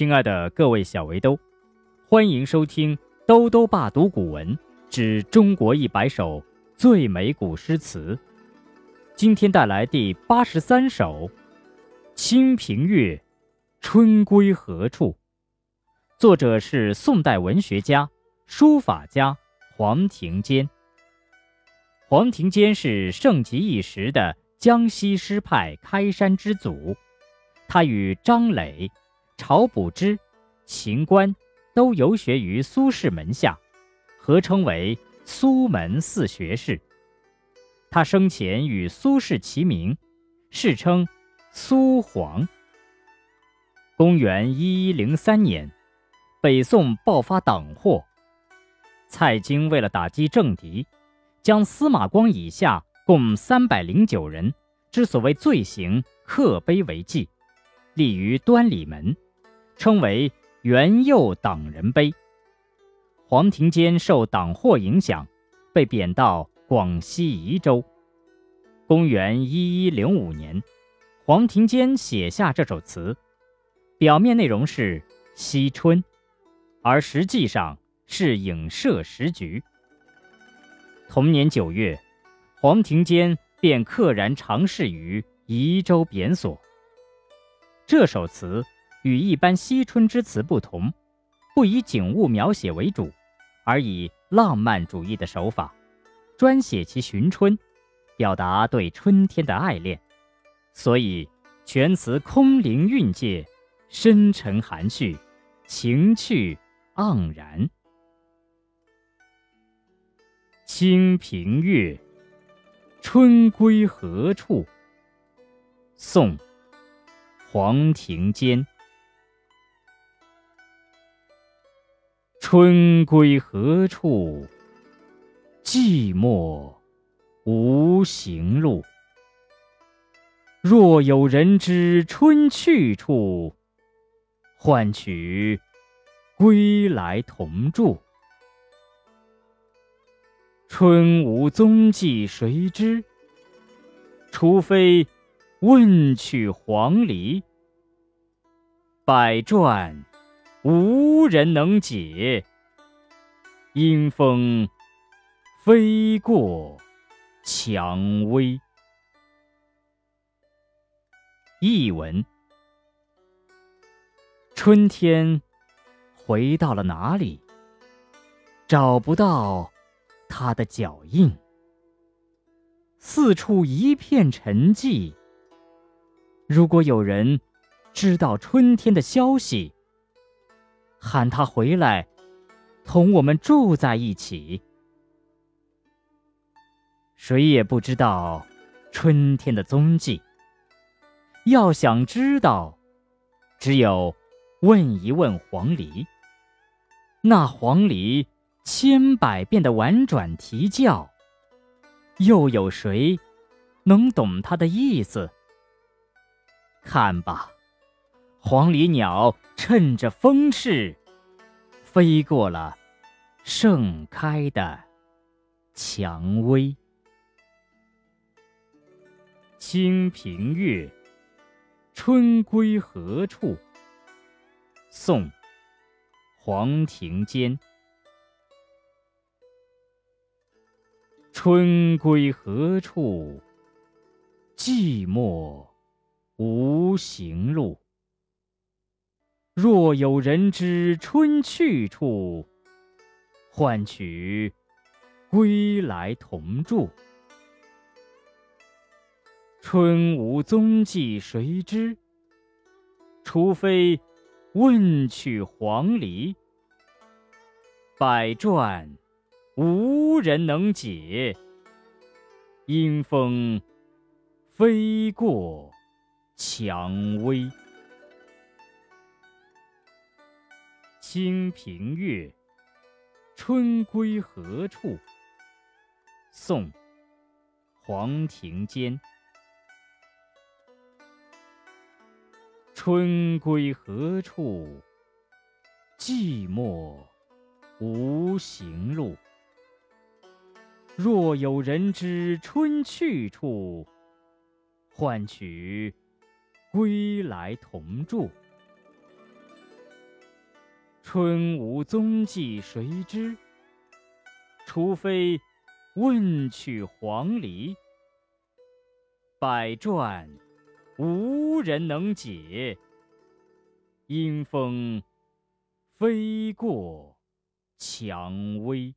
亲爱的各位小围兜，欢迎收听《兜兜爸读古文之中国一百首最美古诗词》。今天带来第八十三首《清平乐·春归何处》，作者是宋代文学家、书法家黄庭坚。黄庭坚是盛极一时的江西诗派开山之祖，他与张磊。晁补之、秦观都游学于苏轼门下，合称为苏门四学士。他生前与苏轼齐名，世称苏黄。公元一一零三年，北宋爆发党祸，蔡京为了打击政敌，将司马光以下共三百零九人之所谓罪行刻碑为记，立于端礼门。称为元佑党人碑。黄庭坚受党祸影响，被贬到广西宜州。公元一一零五年，黄庭坚写下这首词，表面内容是惜春，而实际上是影射时局。同年九月，黄庭坚便溘然长逝于宜州贬所。这首词。与一般惜春之词不同，不以景物描写为主，而以浪漫主义的手法，专写其寻春，表达对春天的爱恋，所以全词空灵蕴藉，深沉含蓄，情趣盎然。《清平乐·春归何处》宋·黄庭坚。春归何处？寂寞无行路。若有人知春去处，唤取归来同住。春无踪迹谁知？除非问取黄鹂。百转。无人能解，阴风飞过蔷薇。译文：春天回到了哪里？找不到它的脚印，四处一片沉寂。如果有人知道春天的消息，喊他回来，同我们住在一起。谁也不知道春天的踪迹。要想知道，只有问一问黄鹂。那黄鹂千百遍的婉转啼叫，又有谁能懂它的意思？看吧。黄鹂鸟趁着风势，飞过了盛开的蔷薇。《清平乐·春归何处》宋·黄庭坚。春归何处？寂寞无行路。若有人知春去处，唤取归来同住。春无踪迹谁知？除非问取黄鹂。百转无人能解，阴风飞过蔷薇。《清平乐·春归何处》宋·黄庭坚。春归何处？寂寞无行路。若有人知春去处，唤取归来同住。春无踪迹谁知？除非问取黄鹂。百转无人能解，阴风飞过蔷薇。